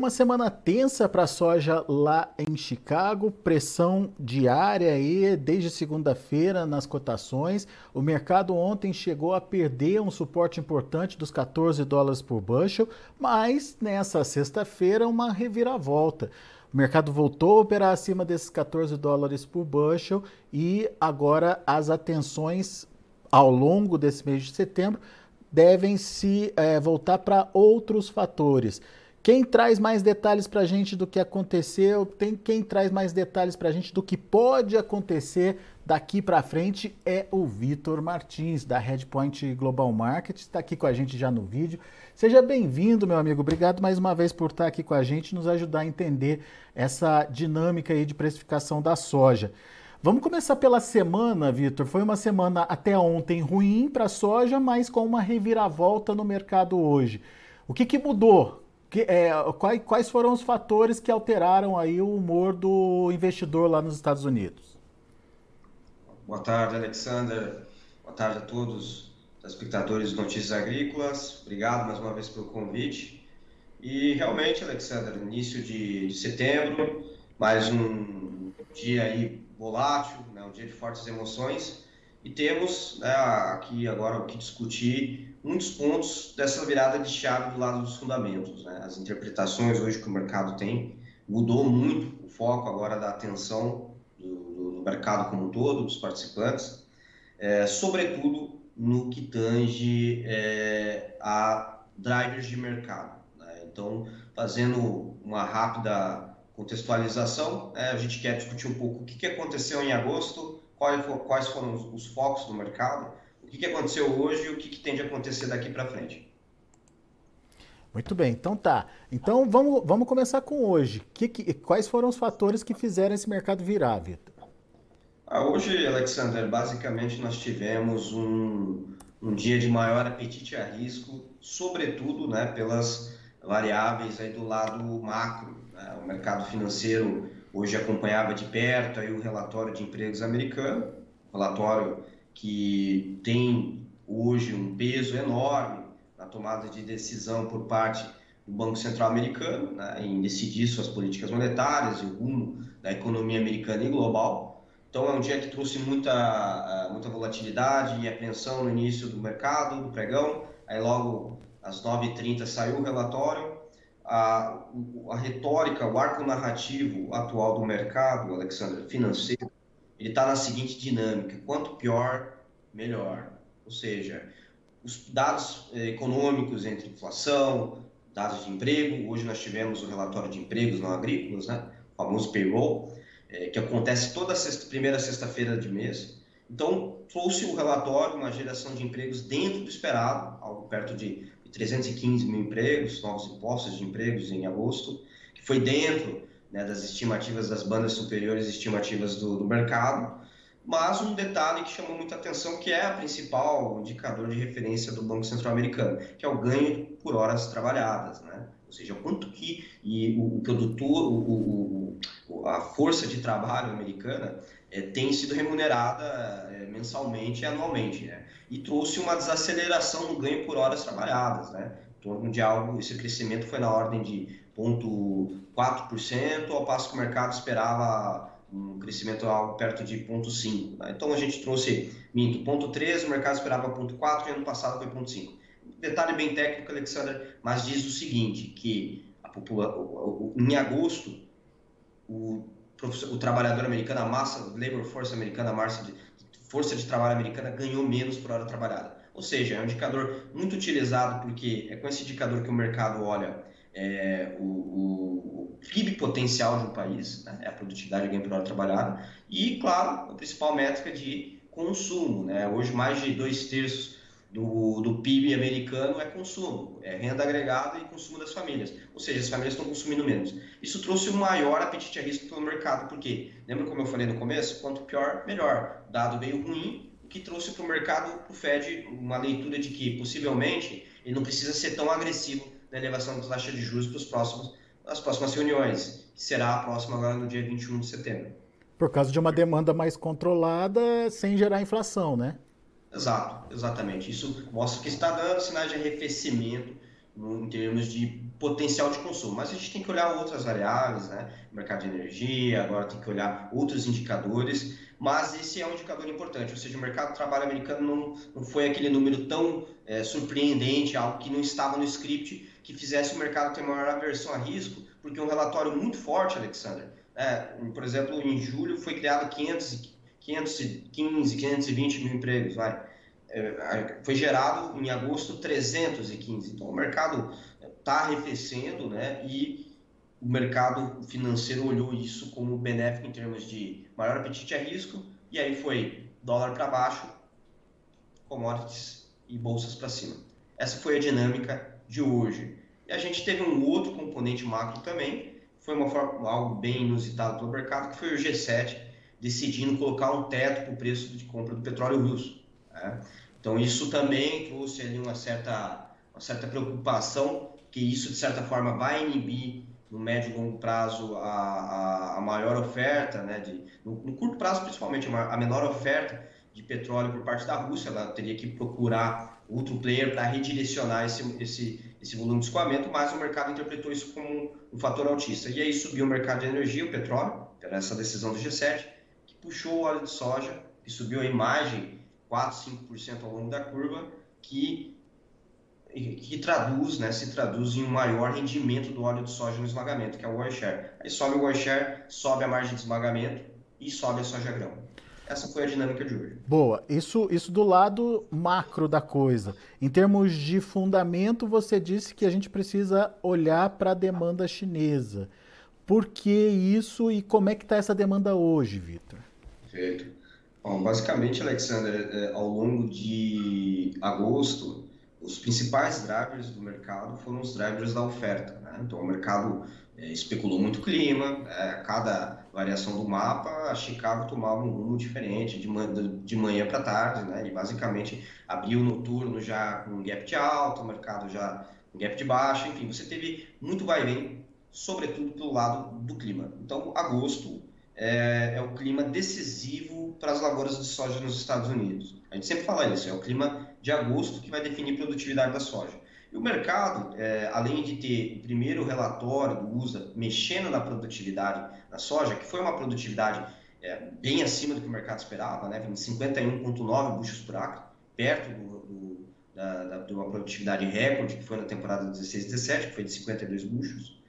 Uma semana tensa para a soja lá em Chicago, pressão diária aí desde segunda-feira nas cotações. O mercado ontem chegou a perder um suporte importante dos 14 dólares por bushel, mas nessa sexta-feira uma reviravolta. O mercado voltou a operar acima desses 14 dólares por bushel e agora as atenções ao longo desse mês de setembro devem se é, voltar para outros fatores. Quem traz mais detalhes para a gente do que aconteceu, tem quem traz mais detalhes para a gente do que pode acontecer daqui para frente é o Vitor Martins, da Redpoint Global Market, está aqui com a gente já no vídeo. Seja bem-vindo, meu amigo. Obrigado mais uma vez por estar aqui com a gente nos ajudar a entender essa dinâmica aí de precificação da soja. Vamos começar pela semana, Vitor. Foi uma semana até ontem ruim para a soja, mas com uma reviravolta no mercado hoje. O que, que mudou que, é, quais, quais foram os fatores que alteraram aí o humor do investidor lá nos Estados Unidos? Boa tarde, Alexander. Boa tarde a todos os espectadores de Notícias Agrícolas. Obrigado mais uma vez pelo convite. E realmente, Alexander, início de setembro, mais um dia aí volátil, né, um dia de fortes emoções. E temos né, aqui agora o que discutir muitos pontos dessa virada de chave do lado dos fundamentos. Né? As interpretações hoje que o mercado tem mudou muito o foco agora da atenção do, do mercado como um todo, dos participantes, é, sobretudo no que tange é, a drivers de mercado. Né? Então, fazendo uma rápida contextualização, é, a gente quer discutir um pouco o que, aconteceu em agosto, quais, quais foram os focos do mercado, o que, que aconteceu hoje e o que, que tem de acontecer daqui para frente. Muito bem, então tá. Então vamos, vamos começar com hoje. Que, que, quais foram os fatores que fizeram esse mercado virar, Vitor? Ah, hoje, Alexander, basicamente nós tivemos um, um dia de maior apetite a risco, sobretudo né, pelas variáveis aí do lado macro. Né? O mercado financeiro hoje acompanhava de perto aí o relatório de empregos americano, relatório que tem hoje um peso enorme na tomada de decisão por parte do Banco Central americano, né, em decidir suas políticas monetárias e o rumo da economia americana e global. Então é um dia que trouxe muita, muita volatilidade e apreensão no início do mercado, do pregão. Aí logo às 9h30 saiu o relatório. A, a retórica, o arco narrativo atual do mercado, Alexandre, financeiro, ele está na seguinte dinâmica: quanto pior, melhor. Ou seja, os dados eh, econômicos entre inflação, dados de emprego. Hoje nós tivemos o relatório de empregos não agrícolas, né? o famoso payroll, eh, que acontece toda sexta, primeira sexta-feira de mês. Então, trouxe o relatório uma geração de empregos dentro do esperado, algo perto de 315 mil empregos, novos impostos de empregos em agosto, que foi dentro né, das estimativas das bandas superiores estimativas do, do, mercado, mas um detalhe que chamou muita atenção, que é a principal indicador de referência do Banco Central Americano, que é o ganho por horas trabalhadas, né? ou seja, quanto que e o, o produtor, o, o, a força de trabalho americana é, tem sido remunerada é, mensalmente e anualmente, né? e trouxe uma desaceleração no ganho por horas trabalhadas, né? em torno de algo, esse crescimento foi na ordem de 0,4%, ao passo que o mercado esperava um crescimento algo perto de 0,5%. Né? Então a gente trouxe, minto, 0,3%, o mercado esperava 0,4% e ano passado foi 0,5%. Detalhe bem técnico, Alexander, mas diz o seguinte, que a população, em agosto, o, o trabalhador americano, a massa, labor force americana, a massa de, força de trabalho americana ganhou menos por hora trabalhada. Ou seja, é um indicador muito utilizado porque é com esse indicador que o mercado olha é, o, o, PIB potencial de um país, né? é a produtividade ganho por hora trabalhada, e, claro, a principal métrica de consumo. Né? Hoje, mais de dois terços do, do PIB americano é consumo, é renda agregada e consumo das famílias. Ou seja, as famílias estão consumindo menos. Isso trouxe um maior apetite a risco pelo mercado, porque, lembra como eu falei no começo? Quanto pior, melhor. O dado veio ruim, o que trouxe para o mercado, para o Fed, uma leitura de que, possivelmente, ele não precisa ser tão agressivo na elevação da taxa de juros para os próximos, as próximas reuniões, que será a próxima agora no dia 21 de setembro. Por causa de uma demanda mais controlada, sem gerar inflação, né? Exato, exatamente. Isso mostra que está dando sinais de arrefecimento em termos de potencial de consumo. Mas a gente tem que olhar outras variáveis, né? Mercado de energia, agora tem que olhar outros indicadores, mas esse é um indicador importante, ou seja, o mercado de trabalho americano não, não foi aquele número tão é, surpreendente, algo que não estava no script, que fizesse o mercado ter maior aversão a risco, porque um relatório muito forte, Alexander, é, por exemplo, em julho foi criado 500, 515, 520 mil empregos, vai. É, foi gerado em agosto 315. Então o mercado está arrefecendo, né? E o mercado financeiro olhou isso como benéfico em termos de maior apetite a risco, e aí foi dólar para baixo, commodities e bolsas para cima. Essa foi a dinâmica de hoje. E a gente teve um outro componente macro também, foi uma forma, algo bem inusitado pelo mercado, que foi o G7 decidindo colocar um teto para o preço de compra do petróleo russo. Né? Então isso também trouxe ali uma certa, uma certa preocupação que isso de certa forma vai inibir no médio e longo prazo a, a, a maior oferta, né, de, no, no, curto prazo principalmente a menor oferta de petróleo por parte da Rússia, ela teria que procurar outro player para redirecionar esse, esse, esse volume de escoamento, mas o mercado interpretou isso como um fator altista. E aí subiu o mercado de energia, o petróleo, pela essa decisão do G7, que puxou o óleo de soja, que subiu a imagem 4, 5% ao longo da curva, que, que traduz, né, se traduz em um maior rendimento do óleo de soja no esmagamento, que é o oil share. Aí sobe o oil share, sobe a margem de esmagamento e sobe a soja grão. Essa foi a dinâmica de hoje. Boa. Isso, isso do lado macro da coisa. Em termos de fundamento, você disse que a gente precisa olhar para a demanda chinesa. Por que isso e como é que está essa demanda hoje, Vitor? Perfeito. Bom, basicamente, Alexander, é, ao longo de agosto, os principais drivers do mercado foram os drivers da oferta. Né? Então, o mercado é, especulou muito clima, é, cada variação do mapa, a Chicago tomava um rumo diferente de, man de manhã para tarde, né? e basicamente abriu o noturno já com um gap de alta, o mercado já com gap de baixo, enfim, você teve muito vai vem, sobretudo pelo lado do clima. Então, agosto é, é o clima decisivo para as lavouras de soja nos Estados Unidos. A gente sempre fala isso, é o clima de agosto que vai definir a produtividade da soja. E o mercado, é, além de ter o primeiro relatório do USA mexendo na produtividade da soja, que foi uma produtividade é, bem acima do que o mercado esperava, né, 51,9 buchos por acre, perto do, do, da, da, de uma produtividade recorde que foi na temporada 16-17, que foi de 52 buchos.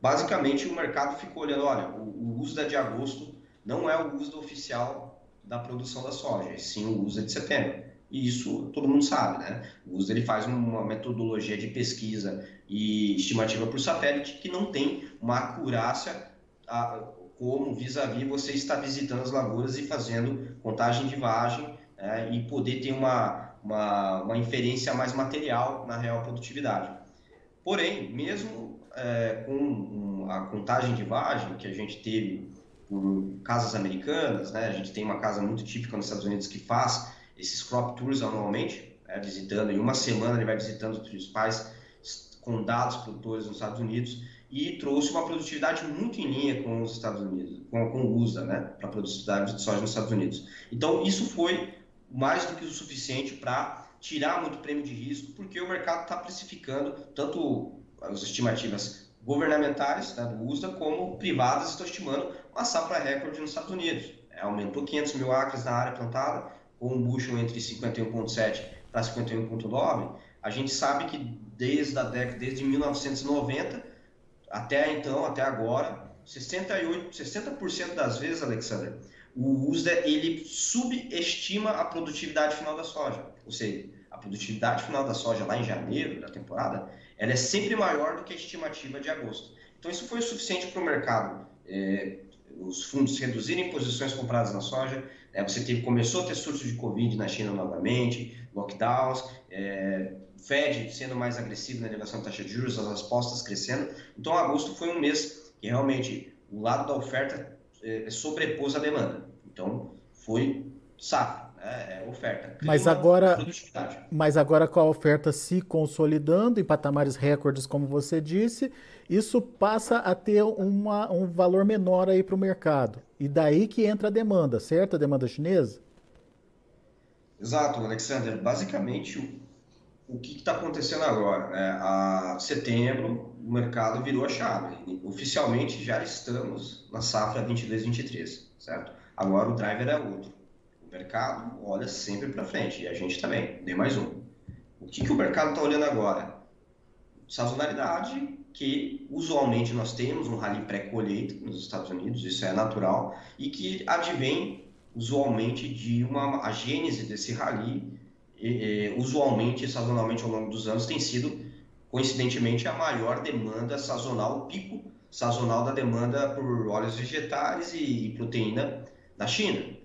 Basicamente, o mercado ficou olhando, olha, o, o USDA de agosto não é o USDA oficial da produção da soja, e sim o USDA de setembro. E isso todo mundo sabe, né? O USDA ele faz uma metodologia de pesquisa e estimativa por satélite que não tem uma acurácia a, como vis-à-vis -vis você está visitando as lavouras e fazendo contagem de vagem é, e poder ter uma, uma, uma inferência mais material na real produtividade. Porém, mesmo é, com a contagem de vagem que a gente teve por casas americanas, né? A gente tem uma casa muito típica nos Estados Unidos que faz esses crop tours anualmente, né? visitando em uma semana ele vai visitando os principais condados produtores nos Estados Unidos e trouxe uma produtividade muito em linha com os Estados Unidos, com, com o USA, né, para a produtividade de soja nos Estados Unidos. Então isso foi mais do que o suficiente para tirar muito prêmio de risco, porque o mercado está precificando tanto as estimativas governamentais né, do USDA, como privadas estão estimando uma safra recorde nos Estados Unidos. É, aumentou 500 mil acres na área plantada, com um bushel entre 51,7 para 51,9. A gente sabe que desde a década, desde 1990 até então, até agora, 68, 60% das vezes, Alexander, o USDA ele subestima a produtividade final da soja. Ou seja, a produtividade final da soja lá em janeiro da temporada ela é sempre maior do que a estimativa de agosto. Então, isso foi o suficiente para o mercado, é, os fundos reduzirem posições compradas na soja. É, você teve, começou a ter surtos de Covid na China novamente, lockdowns, é, Fed sendo mais agressivo na elevação da taxa de juros, as respostas crescendo. Então, agosto foi um mês que realmente o lado da oferta é, sobrepôs a demanda. Então, foi safra é, é oferta. mas agora, mas agora com a oferta se consolidando em patamares recordes, como você disse, isso passa a ter uma, um valor menor aí para o mercado. E daí que entra a demanda, certo? A demanda chinesa? Exato, Alexander. Basicamente, o que está acontecendo agora? Né? A setembro, o mercado virou a chave. Oficialmente já estamos na safra 22-23, certo? Agora o driver é outro. Mercado olha sempre para frente e a gente também, nem mais um. O que, que o mercado está olhando agora? Sazonalidade, que usualmente nós temos um rally pré-colheita nos Estados Unidos, isso é natural, e que advém usualmente de uma a gênese desse rally e, e, usualmente, sazonalmente, ao longo dos anos, tem sido, coincidentemente, a maior demanda sazonal, o pico sazonal da demanda por óleos vegetais e proteína na China.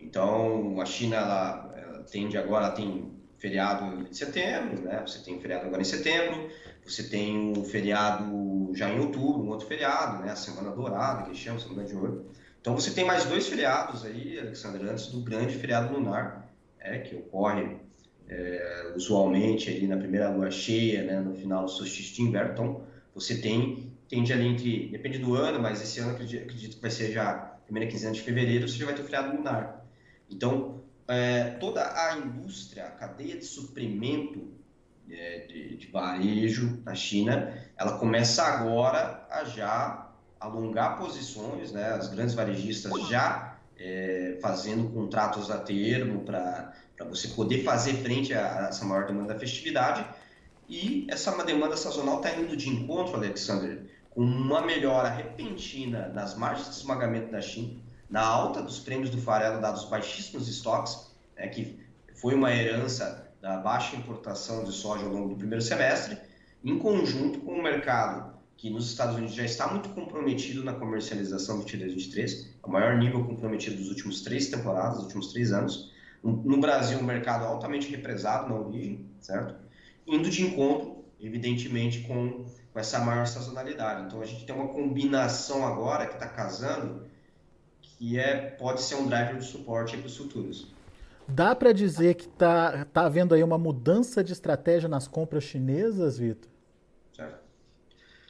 Então, a China, ela, ela tende agora, tem feriado em setembro, né? Você tem feriado agora em setembro, você tem o feriado já em outubro, um outro feriado, né? A Semana Dourada, que chama, Semana de Ouro. Então, você tem mais dois feriados aí, Alexandre, antes do grande feriado lunar, é, que ocorre é, usualmente ali na primeira lua cheia, né, no final do solstício de inverno. Então, você tem, tende ali entre, depende do ano, mas esse ano acredito, acredito que vai ser já primeira quinzena de fevereiro, você já vai ter o feriado lunar. Então, é, toda a indústria, a cadeia de suprimento é, de, de varejo na China, ela começa agora a já alongar posições, né? As grandes varejistas já é, fazendo contratos a termo para você poder fazer frente a, essa maior demanda da festividade. E essa demanda sazonal está indo de encontro, Alexander, com uma melhora repentina nas margens de esmagamento da China, na alta dos prêmios do farelo dados baixíssimos estoques, né, que foi uma herança da baixa importação de soja ao longo do primeiro semestre, em conjunto com o mercado que nos Estados Unidos já está muito comprometido na comercialização 22-23, é o maior nível comprometido dos últimos três temporadas, dos últimos três anos, no Brasil, um mercado altamente represado na origem, certo? Indo de encontro, evidentemente, com, com essa maior sazonalidade. Então, a gente tem uma combinação agora que está casando, que é, pode ser um driver de suporte para os futuros. Dá para dizer que está tá havendo aí uma mudança de estratégia nas compras chinesas, Vitor? Certo.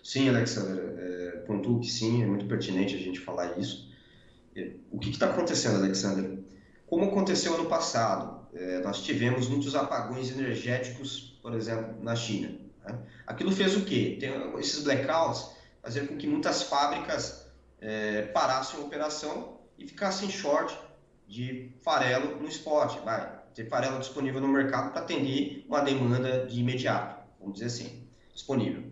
Sim, Alexandre, é, pontuo que sim, é muito pertinente a gente falar isso. O que está acontecendo, Alexandre? Como aconteceu ano passado, é, nós tivemos muitos apagões energéticos, por exemplo, na China. Né? Aquilo fez o quê? Tem, esses blackouts fazer com que muitas fábricas é, parassem a operação e ficassem short de farelo no spot. Vai ter farelo disponível no mercado para atender uma demanda de imediato, vamos dizer assim, disponível.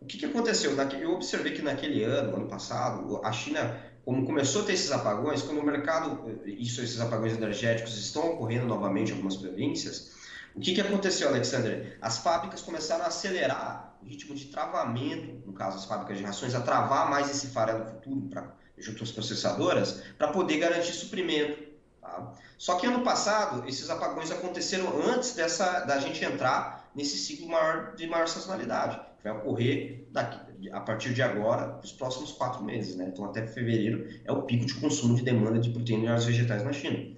O que, que aconteceu? Eu observei que naquele ano, ano passado, a China como começou a ter esses apagões, quando o mercado, isso, esses apagões energéticos estão ocorrendo novamente em algumas províncias, o que, que aconteceu, Alexandre? As fábricas começaram a acelerar o ritmo de travamento, no caso as fábricas de rações, a travar mais esse farelo futuro pra, junto às processadoras, para poder garantir suprimento. Tá? Só que ano passado, esses apagões aconteceram antes dessa, da gente entrar nesse ciclo maior, de maior sazonalidade, que vai ocorrer daqui, a partir de agora, os próximos quatro meses, né? Então, até fevereiro é o pico de consumo de demanda de proteínas vegetais na China.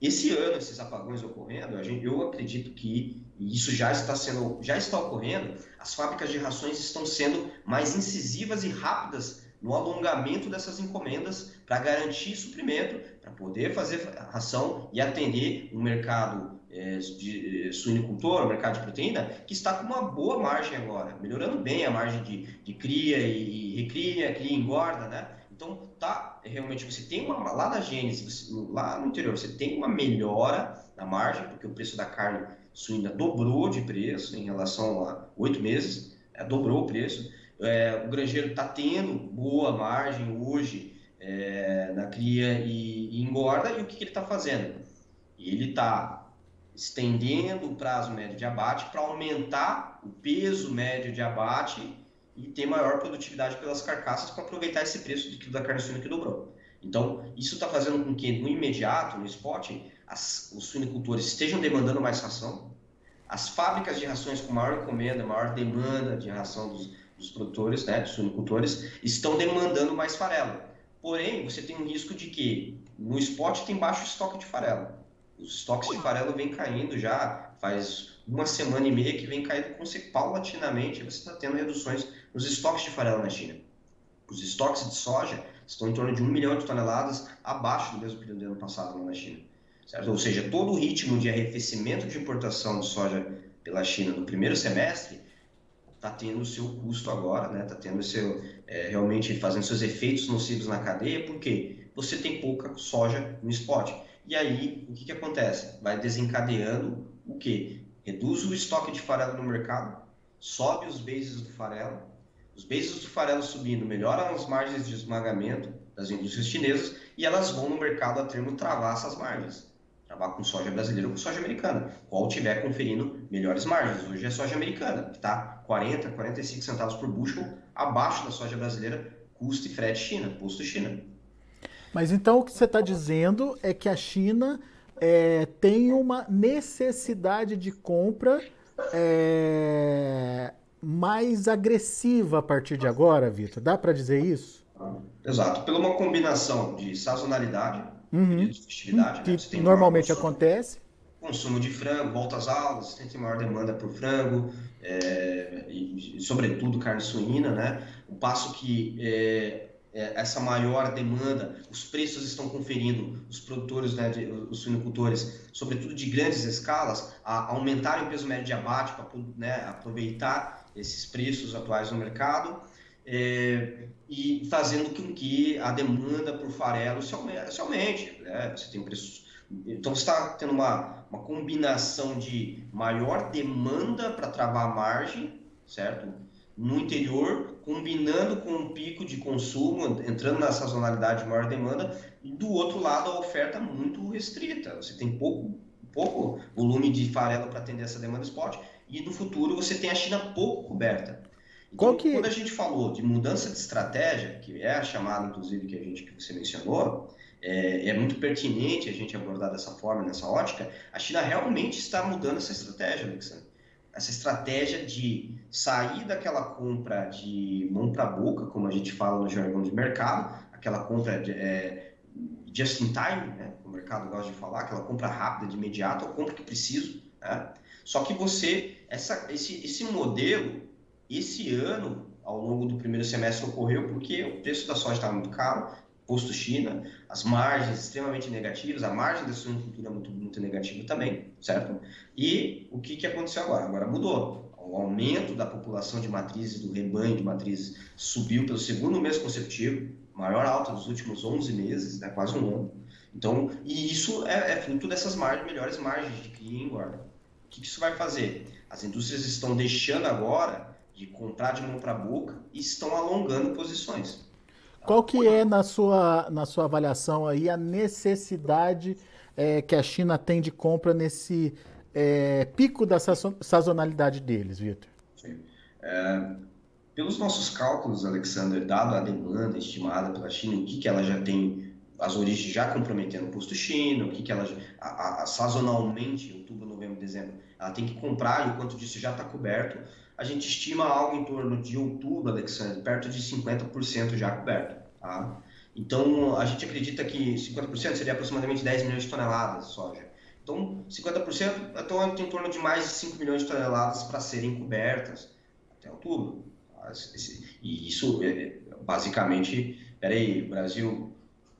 Esse ano, esses apagões ocorrendo, gente, eu acredito que isso já está sendo, já está ocorrendo. As fábricas de rações estão sendo mais incisivas e rápidas no alongamento dessas encomendas para garantir suprimento, para poder fazer ração e atender um mercado é, de suinicultor, o mercado de proteína, que está com uma boa margem agora, melhorando bem a margem de, de cria e, e recria, cria e engorda, né? Então, tá, realmente, você tem uma, lá na Gênesis, lá no interior, você tem uma melhora na margem, porque o preço da carne suína dobrou de preço em relação a oito meses, é, dobrou o preço. É, o granjeiro está tendo boa margem hoje é, na cria e, e engorda, e o que, que ele está fazendo? Ele está estendendo o prazo médio de abate para aumentar o peso médio de abate e ter maior produtividade pelas carcaças para aproveitar esse preço de quilo da carne suína que dobrou. Então, isso está fazendo com que no imediato, no spot, as, os suinicultores estejam demandando mais ração, as fábricas de rações com maior encomenda, maior demanda de ração dos, dos produtores, né, dos suinicultores, estão demandando mais farelo. Porém, você tem um risco de que no spot tem baixo estoque de farelo os estoques de farelo vêm caindo já faz uma semana e meia que vem caindo paulatinamente. Você está tendo reduções nos estoques de farelo na China. Os estoques de soja estão em torno de um milhão de toneladas abaixo do mesmo período do ano passado na China. Certo? Ou seja, todo o ritmo de arrefecimento de importação de soja pela China no primeiro semestre está tendo o seu custo agora, né? Está tendo seu é, realmente fazendo seus efeitos nocivos na cadeia, porque você tem pouca soja no spot. E aí o que, que acontece? Vai desencadeando o que? Reduz o estoque de farelo no mercado, sobe os bases do farelo, os bases do farelo subindo melhoram as margens de esmagamento das indústrias chinesas e elas vão no mercado a termo travar essas margens trabalhar com soja brasileira ou com soja americana, qual tiver conferindo melhores margens. Hoje é soja americana, que está 40, 45 centavos por bushel abaixo da soja brasileira, custo e frete China, posto China. Mas então o que você está dizendo é que a China é, tem uma necessidade de compra é, mais agressiva a partir de agora, Vitor? Dá para dizer isso? Exato, pela uma combinação de sazonalidade, uhum. de festividade. Que né? normalmente consumo, acontece. Consumo de frango, volta às aulas, tem maior demanda por frango, é, e, sobretudo carne suína, né? O passo que é, é, essa maior demanda, os preços estão conferindo os produtores, né, de, os suinocultores, sobretudo de grandes escalas, a aumentarem o peso médio de abate para né, aproveitar esses preços atuais no mercado é, e fazendo com que a demanda por farelo se aumente. Se aumente né? Você tem preços. Então você está tendo uma, uma combinação de maior demanda para travar a margem, certo? No interior, combinando com um pico de consumo, entrando na sazonalidade de maior demanda, e do outro lado a oferta muito restrita. Você tem pouco, pouco volume de farelo para atender essa demanda spot, e no futuro você tem a China pouco coberta. Então, que... quando a gente falou de mudança de estratégia, que é a chamada, inclusive, que a gente que você mencionou, é, é, muito pertinente a gente abordar dessa forma, nessa ótica, a China realmente está mudando essa estratégia, Alexandre. Essa estratégia de sair daquela compra de mão para boca, como a gente fala no jargão de mercado, aquela compra de, é, just in time, né, o mercado gosta de falar, aquela compra rápida, de imediato, a compra que preciso. Né? Só que você, essa, esse, esse modelo, esse ano, ao longo do primeiro semestre, ocorreu porque o preço da soja estava muito caro, posto China, as margens extremamente negativas, a margem da suinocultura muito, muito negativa também, certo? E o que, que aconteceu agora? Agora mudou. O aumento da população de matrizes, do rebanho de matrizes, subiu pelo segundo mês consecutivo, maior alta dos últimos 11 meses, né, quase um ano. Então, e isso é, é fruto dessas margens, melhores margens de cria e engorda. O que, que isso vai fazer? As indústrias estão deixando agora de comprar de mão para boca e estão alongando posições. Qual que é, na sua, na sua avaliação aí, a necessidade é, que a China tem de compra nesse é, pico da sazonalidade deles, Vitor? É, pelos nossos cálculos, Alexander, dado a demanda estimada pela China, o que, que ela já tem, as origens já comprometendo o posto China, o que, que ela, a, a, a, sazonalmente, outubro, novembro, dezembro, ela tem que comprar e o quanto disso já está coberto, a gente estima algo em torno de outubro, Alexandre, perto de 50% já coberto. Tá? Então, a gente acredita que 50% seria aproximadamente 10 milhões de toneladas de soja. Então, 50% então, em torno de mais de 5 milhões de toneladas para serem cobertas até outubro. Tá? E isso, é, basicamente, peraí, o Brasil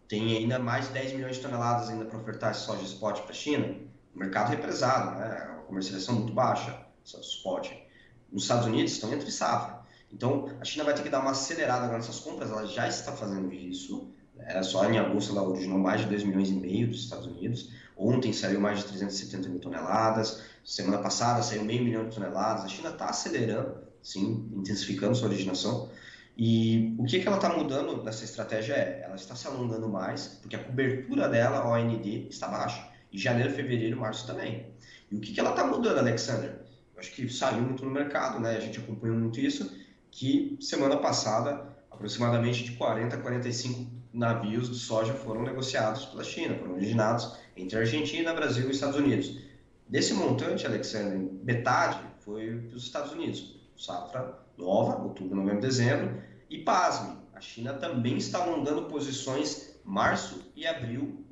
tem ainda mais de 10 milhões de toneladas ainda para ofertar soja spot para a China. O mercado represado, né? a comercialização muito baixa, spot nos Estados Unidos estão entre safra. Então, a China vai ter que dar uma acelerada nessas compras, ela já está fazendo isso. Né? Só em agosto ela originou mais de 2 milhões e meio dos Estados Unidos. Ontem saiu mais de 370 mil toneladas. Semana passada saiu meio milhão de toneladas. A China está acelerando, sim, intensificando sua originação. E o que, que ela está mudando nessa estratégia é, ela está se alongando mais, porque a cobertura dela, a OND, está baixa. E janeiro, fevereiro, março também. E o que, que ela está mudando, Alexander? Acho que saiu muito no mercado, né? A gente acompanhou muito isso, que semana passada aproximadamente de 40 a 45 navios de soja foram negociados pela China, foram originados entre Argentina, Brasil e Estados Unidos. Desse montante, Alexandre, metade foi para os Estados Unidos, safra nova, outubro, novembro, dezembro, e pasme, a China também está alongando posições março e abril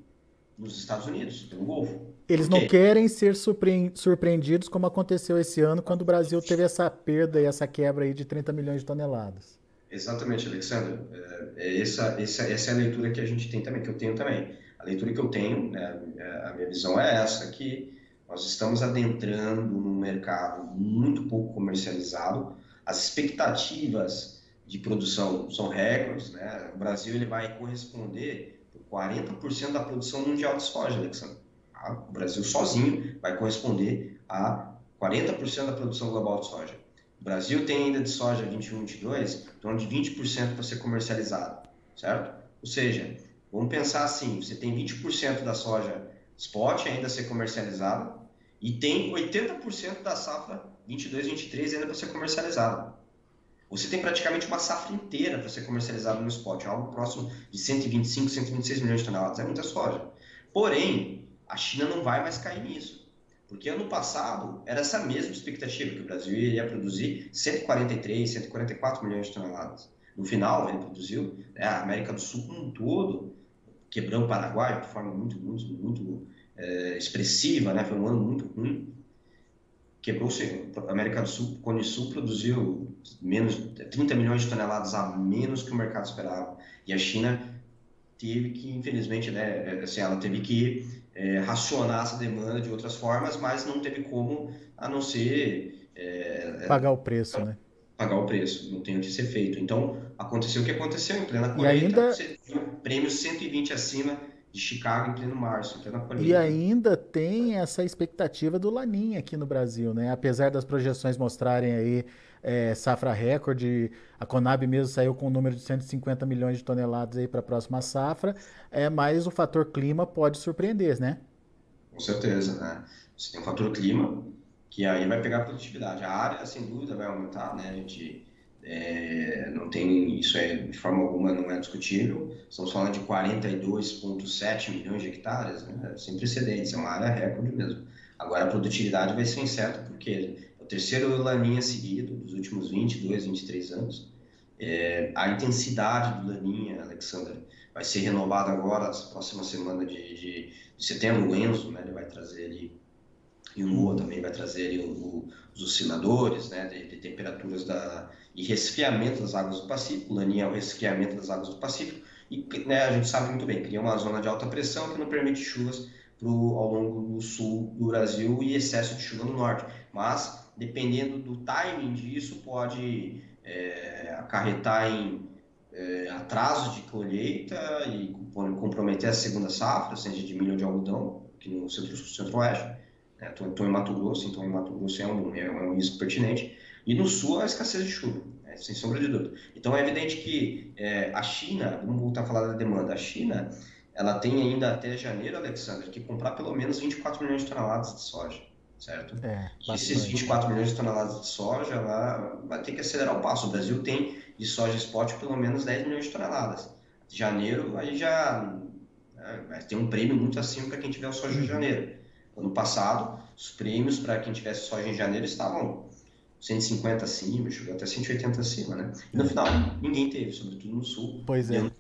nos Estados Unidos, pelo Golfo. Eles não querem ser surpreendidos como aconteceu esse ano, quando o Brasil teve essa perda e essa quebra aí de 30 milhões de toneladas. Exatamente, Alexandre. É, é essa, essa, essa é a leitura que a gente tem também, que eu tenho também. A leitura que eu tenho, né, é, a minha visão é essa, que nós estamos adentrando num mercado muito pouco comercializado, as expectativas de produção são recordes, né? O Brasil ele vai corresponder por 40% da produção mundial de soja, Alexandre. O Brasil sozinho vai corresponder a 40% da produção global de soja. O Brasil tem ainda de soja 21, 22, em torno de 20% para ser comercializado, certo? Ou seja, vamos pensar assim, você tem 20% da soja spot ainda a ser comercializada e tem 80% da safra 22, 23 ainda para ser comercializada. Você tem praticamente uma safra inteira para ser comercializada no spot, algo próximo de 125, 126 milhões de toneladas. É muita soja. Porém, a China não vai mais cair nisso. Porque ano passado era essa mesma expectativa, que o Brasil iria produzir 143, 144 milhões de toneladas. No final, ele produziu, né, a América do Sul como um todo, quebrou o Paraguai de forma muito, muito, muito é, expressiva, né? foi um ano muito ruim. Quebrou-se, a América do Sul, Cone Sul produziu menos 30 milhões de toneladas a menos que o mercado esperava. E a China teve que, infelizmente, né, assim, ela teve que é, racionar essa demanda de outras formas, mas não teve como, a não ser... É, pagar o preço, né? Pagar o preço, não tem o que ser feito. Então, aconteceu o que aconteceu em plena colheita, ainda... prêmio 120 acima de Chicago em pleno março, em plena. E ainda tem essa expectativa do Laninha aqui no Brasil, né? Apesar das projeções mostrarem aí é, safra recorde, a Conab mesmo saiu com um número de 150 milhões de toneladas aí para a próxima safra, é, mas o fator clima pode surpreender, né? Com certeza, né? Você tem o fator clima, que aí vai pegar a produtividade. A área, sem dúvida, vai aumentar, né? A gente é, não tem, isso é, de forma alguma não é discutível. Estamos falando de 42,7 milhões de hectares, né? sem precedentes, é uma área recorde mesmo. Agora a produtividade vai ser incerta, porque o terceiro laninha seguido dos últimos 22, 23 anos. É, a intensidade do laninha, Alexandre, vai ser renovada agora, na próxima semana de, de, de, setembro. O Enzo, né, ele vai trazer ali, e o NOAA também vai trazer ali o, o, os osciladores né, de, de, temperaturas da, e resfriamento das águas do Pacífico. Laninha é o resfriamento das águas do Pacífico. E né, a gente sabe muito bem, cria uma zona de alta pressão que não permite chuvas pro, ao longo do sul do Brasil e excesso de chuva no norte. Mas dependendo do timing disso, pode é, acarretar em é, atraso de colheita e comprometer a segunda safra, seja de milho ou de algodão, aqui no centro-oeste. Estou né? em Mato Grosso, então em Mato Grosso é um, é um risco pertinente. E no sul a escassez de chuva, né? sem sombra de dúvida. Então é evidente que é, a China, vamos voltar a falar da demanda, a China ela tem ainda até janeiro, Alexandre, que comprar pelo menos 24 milhões de toneladas de soja certo? É, e esses 24 milhões de toneladas de soja lá vai ter que acelerar o passo. O Brasil tem de soja spot pelo menos 10 milhões de toneladas. Janeiro aí já né, ter um prêmio muito acima para quem tiver o soja em uhum. janeiro. Ano passado, os prêmios para quem tivesse soja em janeiro estavam 150 acima, chegou até 180 acima, né? E no final, ninguém teve, sobretudo no sul. Pois é,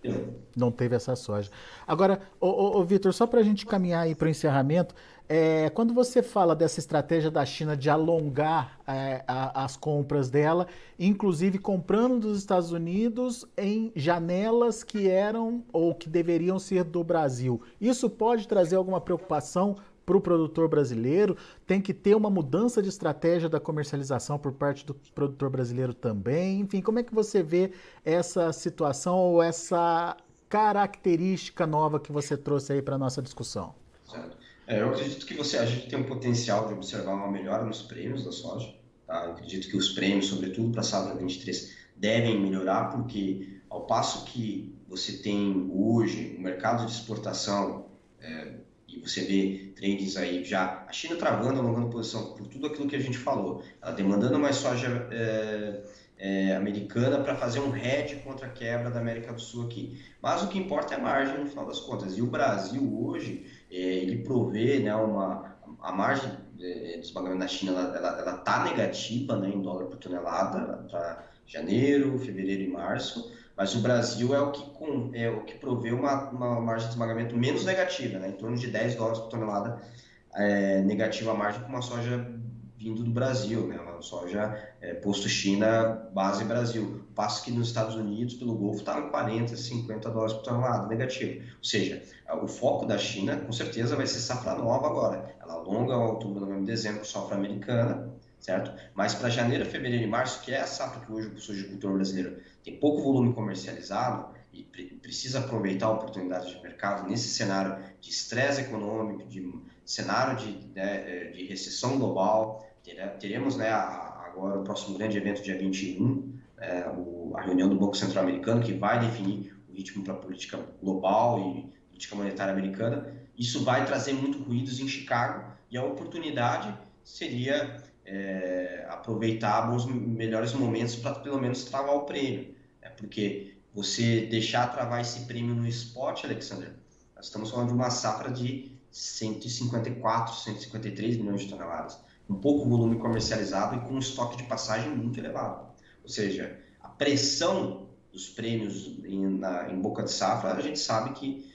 não teve essa soja. Agora, ô, ô, ô Vitor, só para a gente caminhar aí para o encerramento, é, quando você fala dessa estratégia da China de alongar é, a, as compras dela, inclusive comprando dos Estados Unidos em janelas que eram ou que deveriam ser do Brasil, isso pode trazer alguma preocupação para o produtor brasileiro, tem que ter uma mudança de estratégia da comercialização por parte do produtor brasileiro também. Enfim, como é que você vê essa situação ou essa característica nova que você trouxe aí para a nossa discussão? Certo. É, eu acredito que você, a gente tem um potencial de observar uma melhora nos prêmios da soja. Tá? Eu acredito que os prêmios, sobretudo para a safra 23, devem melhorar, porque ao passo que você tem hoje o mercado de exportação é, e você vê trends aí já, a China travando, alongando posição por tudo aquilo que a gente falou, ela demandando mais soja é, é, americana para fazer um hedge contra a quebra da América do Sul aqui. Mas o que importa é a margem no final das contas. E o Brasil hoje, é, ele provê né, uma, a margem é, de pagamento na China, ela, ela, ela tá negativa né, em dólar por tonelada para janeiro, fevereiro e março, mas o Brasil é o que, com, é o que provê uma, uma margem de esmagamento menos negativa, né, em torno de 10 dólares por tonelada é, negativa a margem com uma soja vindo do Brasil, né? Uma soja é, posto China, base Brasil. Passo que nos Estados Unidos, pelo Golfo, está em 40, 50 dólares por tonelada, negativo. Ou seja, o foco da China, com certeza, vai ser safra nova agora. Ela alonga outubro, novembro, dezembro, safra americana, certo? Mas para janeiro, fevereiro e março, que é a safra que hoje o sojicultor brasileiro tem pouco volume comercializado e precisa aproveitar a oportunidade de mercado nesse cenário de estresse econômico, de cenário de, né, de recessão global, teremos né, agora o próximo grande evento, dia 21, é, o, a reunião do Banco Central Americano, que vai definir o ritmo para a política global e política monetária americana. Isso vai trazer muito ruídos em Chicago e a oportunidade seria é, aproveitar os melhores momentos para pelo menos travar o prêmio. Né? Porque você deixar travar esse prêmio no spot, Alexander, nós estamos falando de uma safra de 154, 153 milhões de toneladas, um pouco volume comercializado e com um estoque de passagem muito elevado. Ou seja, a pressão dos prêmios em, na, em boca de safra, a gente sabe que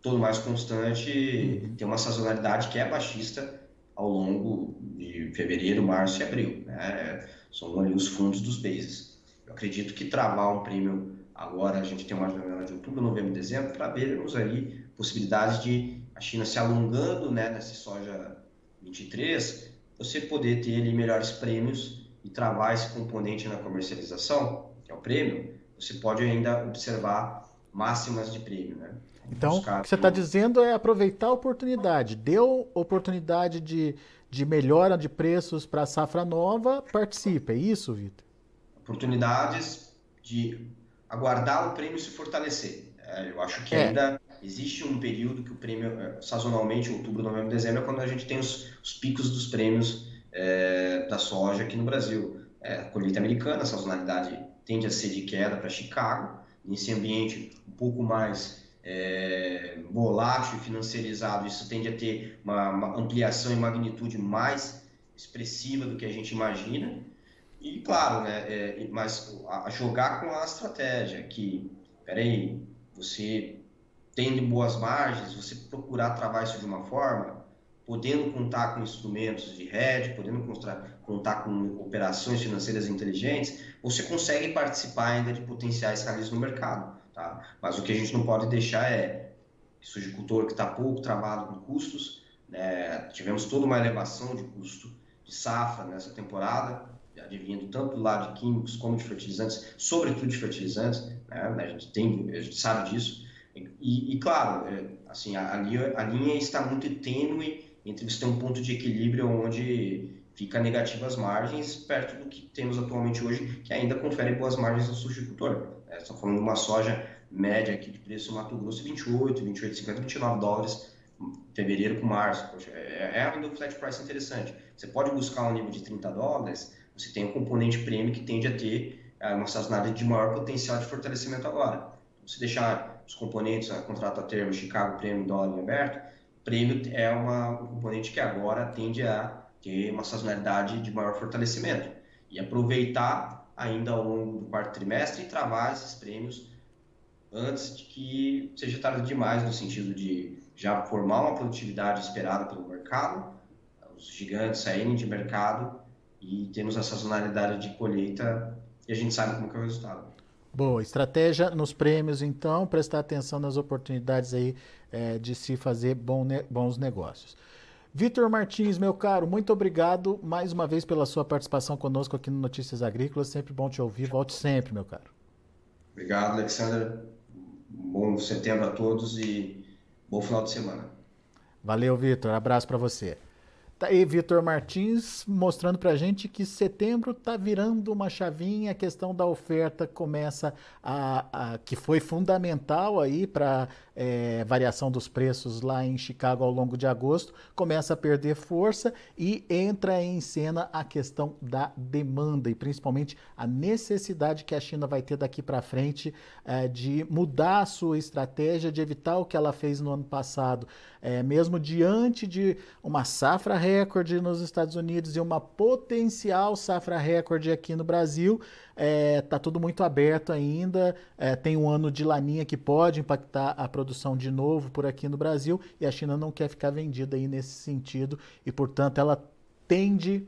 todo mais constante uhum. tem uma sazonalidade que é baixista ao longo de fevereiro, março e abril. Né? São ali os fundos dos bases. Eu acredito que travar um prêmio agora, a gente tem uma janela de outubro, novembro, dezembro, para vermos aí possibilidades de a China se alongando né, nessa soja 23, você poder ter ali melhores prêmios e travar esse componente na comercialização, que é o prêmio, você pode ainda observar máximas de prêmio, né? Então, o que você está dizendo é aproveitar a oportunidade. Deu oportunidade de, de melhora de preços para a safra nova, participe. É isso, Vitor? Oportunidades de aguardar o prêmio se fortalecer. É, eu acho que é. ainda existe um período que o prêmio, é, sazonalmente, outubro, novembro, dezembro, é quando a gente tem os, os picos dos prêmios é, da soja aqui no Brasil. É, colheita americana, a sazonalidade tende a ser de queda para Chicago, nesse ambiente um pouco mais é, volátil e financiarizado, isso tende a ter uma, uma, ampliação em magnitude mais expressiva do que a gente imagina. E claro, né, é, mas a, jogar com a estratégia que, peraí, você tendo boas margens, você procurar travar isso de uma forma, podendo contar com instrumentos de hedge, podendo contar com operações financeiras inteligentes, você consegue participar ainda de potenciais ralis no mercado. Tá? Mas o que a gente não pode deixar é que sojicultor que está pouco travado com custos, né? tivemos toda uma elevação de custo de safra nessa temporada, advindo tanto do lado de químicos como de fertilizantes, sobretudo de fertilizantes, né? a gente tem, a gente sabe disso, e, e claro, é, assim, a, a, linha, a linha está muito tênue entre você ter um ponto de equilíbrio onde fica negativas margens perto do que temos atualmente hoje, que ainda confere boas margens ao sujicultor. É, falando de uma soja média aqui de preço Mato Grosso 28, 28, 50, 29 dólares fevereiro com março. Poxa, é, é flat price interessante. Você pode buscar um nível de 30 dólares, você tem um componente prêmio que tende a ter é, uma sazonalidade de maior potencial de fortalecimento agora. Se deixar os componentes, a contrato a termo, Chicago, prêmio, dólar aberto, prêmio é uma, um componente que agora tende a ter uma sazonalidade de maior fortalecimento e aproveitar ainda ao longo do quarto trimestre e travar esses prêmios antes de que seja tarde demais no sentido de já formar uma produtividade esperada pelo mercado, os gigantes saírem de mercado e temos a sazonalidade de colheita e a gente sabe como é o resultado. Boa, estratégia nos prêmios, então, prestar atenção nas oportunidades aí é, de se fazer bom ne bons negócios. Vitor Martins, meu caro, muito obrigado mais uma vez pela sua participação conosco aqui no Notícias Agrícolas. Sempre bom te ouvir. Volte sempre, meu caro. Obrigado, Alexandre. Bom setembro a todos e bom final de semana. Valeu, Vitor. Abraço para você. Tá aí Vitor Martins mostrando para a gente que setembro está virando uma chavinha, a questão da oferta começa a, a que foi fundamental aí para é, variação dos preços lá em Chicago ao longo de agosto, começa a perder força e entra em cena a questão da demanda e principalmente a necessidade que a China vai ter daqui para frente é, de mudar a sua estratégia, de evitar o que ela fez no ano passado, é, mesmo diante de uma safra recorde nos Estados Unidos e uma potencial safra recorde aqui no Brasil. É, tá tudo muito aberto ainda. É, tem um ano de laninha que pode impactar a produção de novo por aqui no Brasil e a China não quer ficar vendida aí nesse sentido e, portanto, ela tende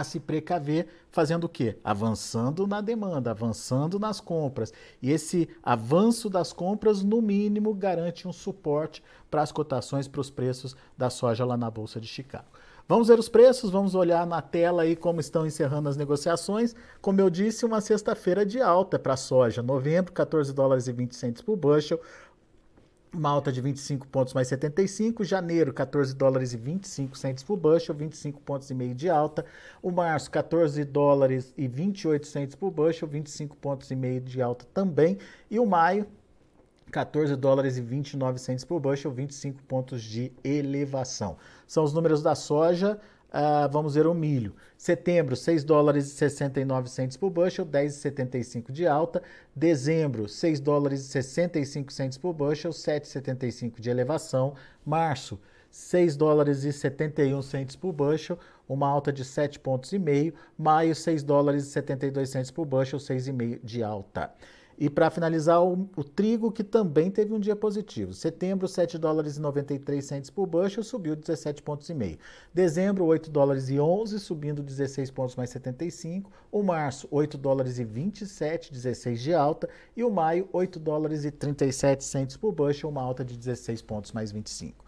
a se precaver, fazendo o quê? Avançando na demanda, avançando nas compras. E esse avanço das compras, no mínimo, garante um suporte para as cotações, para os preços da soja lá na Bolsa de Chicago. Vamos ver os preços, vamos olhar na tela aí como estão encerrando as negociações. Como eu disse, uma sexta-feira de alta para a soja. Novembro, 14 dólares e 20 centos por bushel uma alta de 25 pontos mais 75, janeiro 14 dólares e 25 centos por bushel, 25 pontos e meio de alta, o março 14 dólares e 28 centos por bushel, 25 pontos e meio de alta também, e o maio 14 dólares e 29 centos por bushel, 25 pontos de elevação. São os números da soja, Uh, vamos ver o milho. Setembro, 6 dólares e 69 centos por bushel, 10,75 de alta. Dezembro, 6 dólares e 65 centos por bushel, 7,75 de elevação. Março, 6 dólares e 71 centos por bushel, uma alta de 7 pontos e meio. Maio, 6 dólares e 72 centos por bushel, 6,5 de alta. E para finalizar, o, o, trigo, que também teve um dia positivo. Setembro, 7 dólares e 93 centes por bushel, subiu 17 pontos e meio. Dezembro, 8 dólares e 11, subindo 16 pontos mais 75. O março, 8 dólares e 27, 16 de alta. E o maio, 8 dólares e 37 centes por bushel, uma alta de 16 pontos mais 25.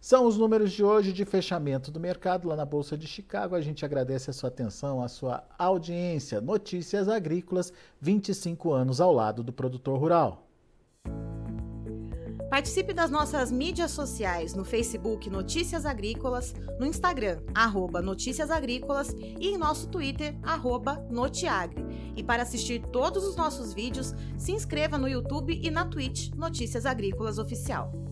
São os números de hoje de fechamento do mercado lá na Bolsa de Chicago. A gente agradece a sua atenção, a sua audiência. Notícias Agrícolas, 25 anos ao lado do produtor rural. Participe das nossas mídias sociais no Facebook Notícias Agrícolas, no Instagram, arroba Notícias Agrícolas e em nosso Twitter, arroba Notiagre. E para assistir todos os nossos vídeos, se inscreva no YouTube e na Twitch Notícias Agrícolas Oficial.